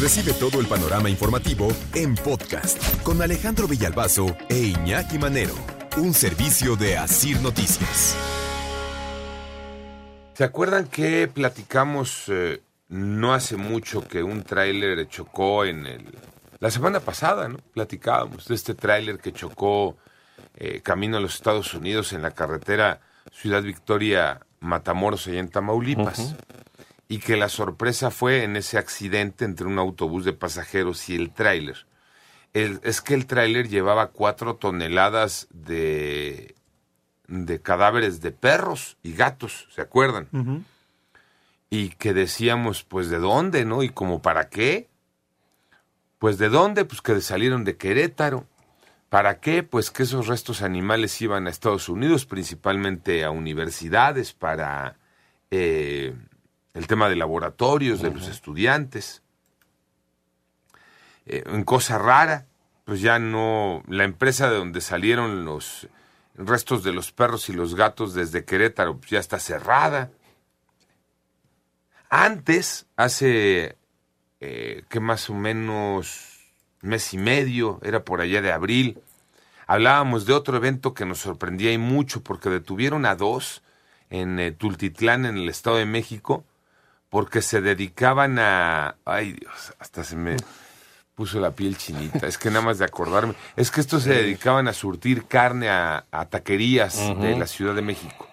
Recibe todo el panorama informativo en podcast con Alejandro Villalbazo e Iñaki Manero, un servicio de Asir Noticias. ¿Se acuerdan que platicamos eh, no hace mucho que un tráiler chocó en el... La semana pasada, ¿no? Platicábamos de este tráiler que chocó eh, camino a los Estados Unidos en la carretera Ciudad Victoria Matamoros, allá en Tamaulipas. Y que la sorpresa fue en ese accidente entre un autobús de pasajeros y el tráiler. Es que el tráiler llevaba cuatro toneladas de, de cadáveres de perros y gatos, ¿se acuerdan? Y que decíamos, pues, ¿de dónde, no? Y como, ¿para qué? Pues, ¿de dónde? Pues que salieron de Querétaro. ¿Para qué? Pues que esos restos animales iban a Estados Unidos, principalmente a universidades, para eh, el tema de laboratorios de los estudiantes. Eh, en cosa rara, pues ya no, la empresa de donde salieron los restos de los perros y los gatos desde Querétaro pues ya está cerrada. Antes, hace eh, que más o menos mes y medio, era por allá de abril, hablábamos de otro evento que nos sorprendía y mucho porque detuvieron a dos en eh, Tultitlán, en el Estado de México, porque se dedicaban a... Ay Dios, hasta se me puso la piel chinita. Es que nada más de acordarme. Es que estos se dedicaban a surtir carne a, a taquerías de la Ciudad de México.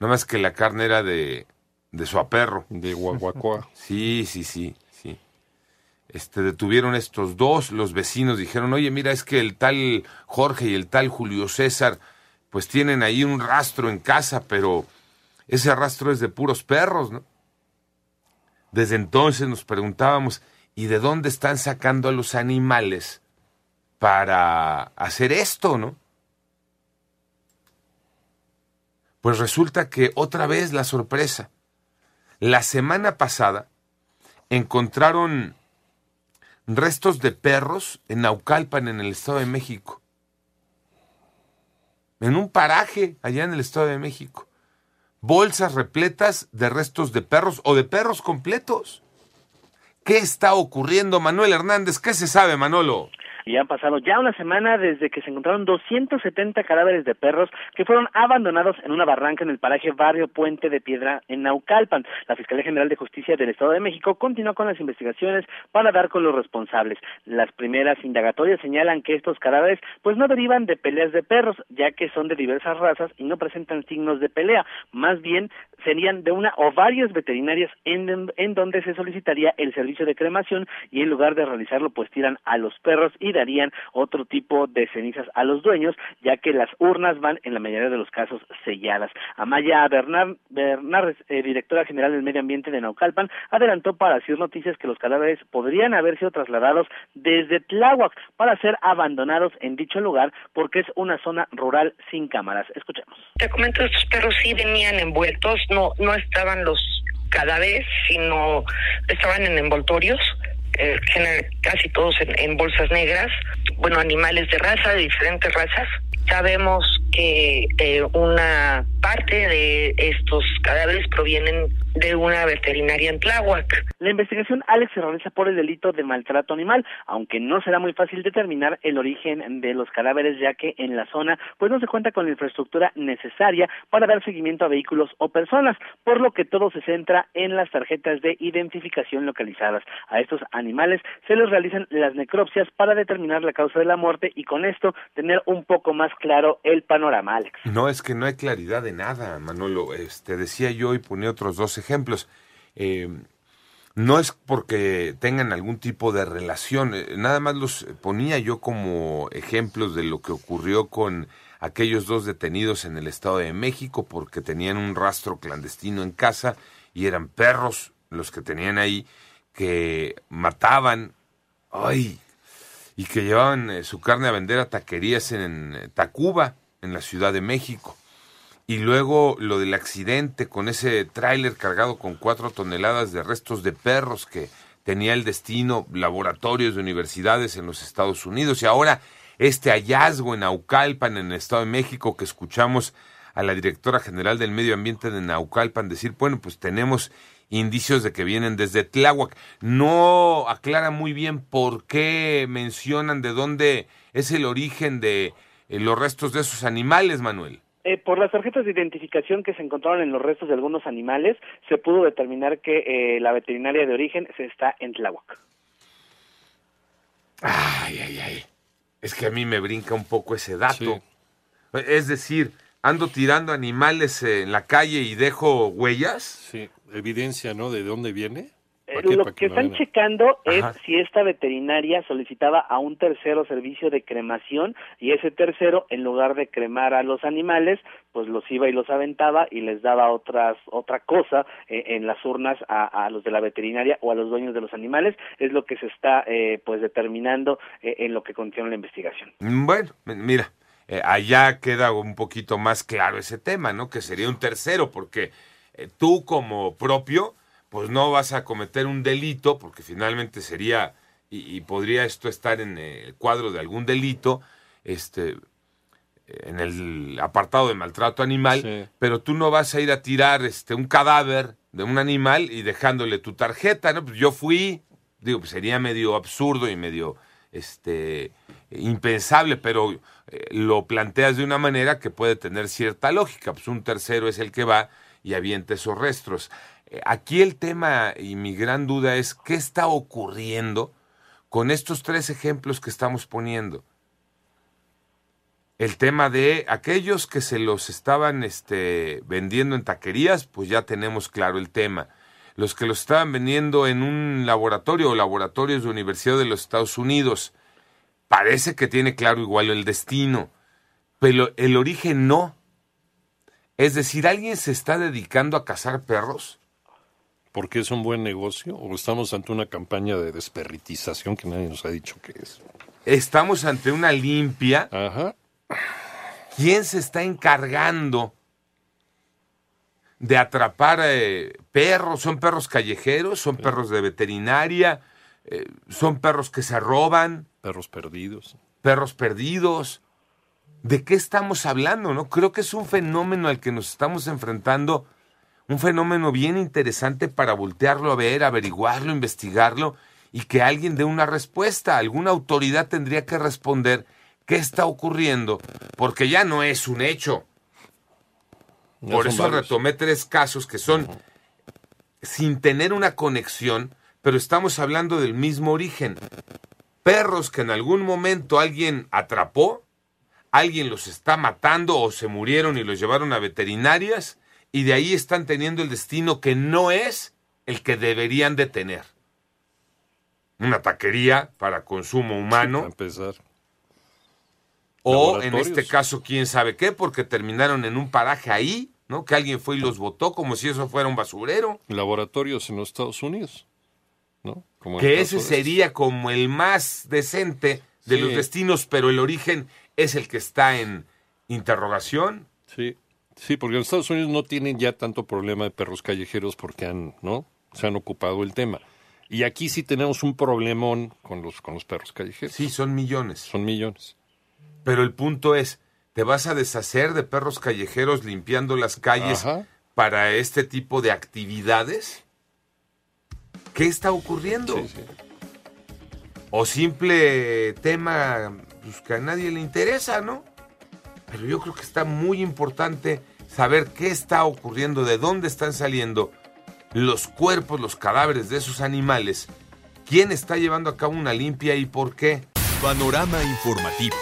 Nada más que la carne era de, de su aperro. De Guaguacoa. Sí, sí, sí, sí. Este, detuvieron estos dos, los vecinos dijeron, oye, mira, es que el tal Jorge y el tal Julio César, pues tienen ahí un rastro en casa, pero ese rastro es de puros perros, ¿no? Desde entonces nos preguntábamos, ¿y de dónde están sacando a los animales para hacer esto, no? Pues resulta que otra vez la sorpresa. La semana pasada encontraron restos de perros en Naucalpan, en el Estado de México. En un paraje allá en el Estado de México. Bolsas repletas de restos de perros o de perros completos. ¿Qué está ocurriendo, Manuel Hernández? ¿Qué se sabe, Manolo? Y han pasado ya una semana desde que se encontraron 270 cadáveres de perros que fueron abandonados en una barranca en el paraje Barrio Puente de Piedra en Naucalpan. La Fiscalía General de Justicia del Estado de México continuó con las investigaciones para dar con los responsables. Las primeras indagatorias señalan que estos cadáveres pues no derivan de peleas de perros, ya que son de diversas razas y no presentan signos de pelea. Más bien serían de una o varias veterinarias en, en donde se solicitaría el servicio de cremación y en lugar de realizarlo pues tiran a los perros y darían otro tipo de cenizas a los dueños ya que las urnas van en la mayoría de los casos selladas. Amaya Bernard, Bernard eh, directora general del medio ambiente de Naucalpan, adelantó para Ciudad Noticias que los cadáveres podrían haber sido trasladados desde Tláhuac para ser abandonados en dicho lugar porque es una zona rural sin cámaras. Escuchemos. Te comento, estos perros sí venían envueltos, no, no estaban los cadáveres, sino estaban en envoltorios, eh, casi todos en, en bolsas negras, bueno, animales de raza, de diferentes razas. Sabemos que eh, una parte de estos cadáveres provienen de una veterinaria en Tláhuac. La investigación, Alex, se realiza por el delito de maltrato animal, aunque no será muy fácil determinar el origen de los cadáveres, ya que en la zona pues no se cuenta con la infraestructura necesaria para dar seguimiento a vehículos o personas, por lo que todo se centra en las tarjetas de identificación localizadas. A estos animales se les realizan las necropsias para determinar la causa de la muerte y con esto tener un poco más claro el panorama, Alex. No, es que no hay claridad de nada, Manolo. Este, decía yo y ponía otros dos ejemplos. Eh, no es porque tengan algún tipo de relación, eh, nada más los ponía yo como ejemplos de lo que ocurrió con aquellos dos detenidos en el Estado de México porque tenían un rastro clandestino en casa y eran perros los que tenían ahí, que mataban, ay, y que llevaban eh, su carne a vender a taquerías en, Tacuba, en la Ciudad de México. Y luego lo del accidente con ese tráiler cargado con cuatro toneladas de restos de perros que tenía el destino laboratorios de universidades en los Estados Unidos. Y ahora este hallazgo en Naucalpan, en el Estado de México, que escuchamos a la directora general del Medio Ambiente de Naucalpan decir, bueno, pues tenemos indicios de que vienen desde Tláhuac. No aclara muy bien por qué mencionan de dónde es el origen de eh, los restos de esos animales, Manuel. Eh, por las tarjetas de identificación que se encontraron en los restos de algunos animales, se pudo determinar que eh, la veterinaria de origen se está en Tláhuac. Ay, ay, ay. Es que a mí me brinca un poco ese dato. Es decir, ando tirando animales en la calle y dejo huellas. Sí, evidencia, ¿no? De dónde viene. Eh, lo que, están checando es si esta veterinaria solicitaba a un tercero servicio de cremación y ese tercero, en lugar de cremar a los animales, pues los iba y los aventaba y les daba otras otra cosa eh, en las urnas a, los de la veterinaria o a los dueños de los animales. Es lo que se está eh, pues determinando en lo que contiene la investigación. Bueno, mira, allá queda un poquito más claro ese tema, ¿no? Que sería un tercero, porque tú como propio pues no vas a cometer un delito, porque finalmente sería, y, podría esto estar en el cuadro de algún delito, este, en el apartado de maltrato animal, pero tú no vas a ir a tirar este, un cadáver de un animal y dejándole tu tarjeta, ¿no? Pues yo fui, digo, pues sería medio absurdo y medio este impensable, pero eh, lo planteas de una manera que puede tener cierta lógica, pues un tercero es el que va y avienta esos restos. Aquí el tema y mi gran duda es qué está ocurriendo con estos tres ejemplos que estamos poniendo. El tema de aquellos que se los estaban este, vendiendo en taquerías, pues ya tenemos claro el tema. Los que los estaban vendiendo en un laboratorio o laboratorios de Universidad de los Estados Unidos, parece que tiene claro igual el destino, pero el origen no. Es decir, ¿alguien se está dedicando a cazar perros? Porque es un buen negocio o estamos ante una campaña de desperritización que nadie nos ha dicho que es? Estamos ante una limpia. Ajá. ¿Quién se está encargando de atrapar eh, perros? ¿Son perros callejeros? ¿Son perros de veterinaria? Eh, ¿Son perros que se roban? Perros perdidos. Perros perdidos. ¿De qué estamos hablando? No creo que es un fenómeno al que nos estamos enfrentando un fenómeno bien interesante para voltearlo a ver, averiguarlo, investigarlo y que alguien dé una respuesta. Alguna autoridad tendría que responder qué está ocurriendo, porque ya no es un hecho. Por eso retomé tres casos que son sin tener una conexión, pero estamos hablando del mismo origen. Perros que en algún momento alguien atrapó, alguien los está matando o se murieron y los llevaron a veterinarias y de ahí están teniendo el destino que no es el que deberían de tener. Una taquería para consumo humano. empezar. O en este caso, quién sabe qué, porque terminaron en un paraje ahí, ¿no? Que alguien fue y los votó como si eso fuera un basurero. Laboratorios en los Estados Unidos, ¿no? que ese sería como el más decente de los destinos, pero el origen es el que está en interrogación. Sí. Sí, porque en Estados Unidos no tienen ya tanto problema de perros callejeros porque han, ¿no? Se han ocupado el tema. Y aquí sí tenemos un problemón con los, con los perros callejeros. Sí, son millones. Son millones. Pero el punto es, ¿te vas a deshacer de perros callejeros limpiando las calles para este tipo de actividades? ¿Qué está ocurriendo? Sí, sí. O simple tema pues, que a nadie le interesa, ¿no? Pero yo creo que está muy importante saber qué está ocurriendo, de dónde están saliendo los cuerpos, los cadáveres de esos animales, quién está llevando a cabo una limpia y por qué. Panorama informativo.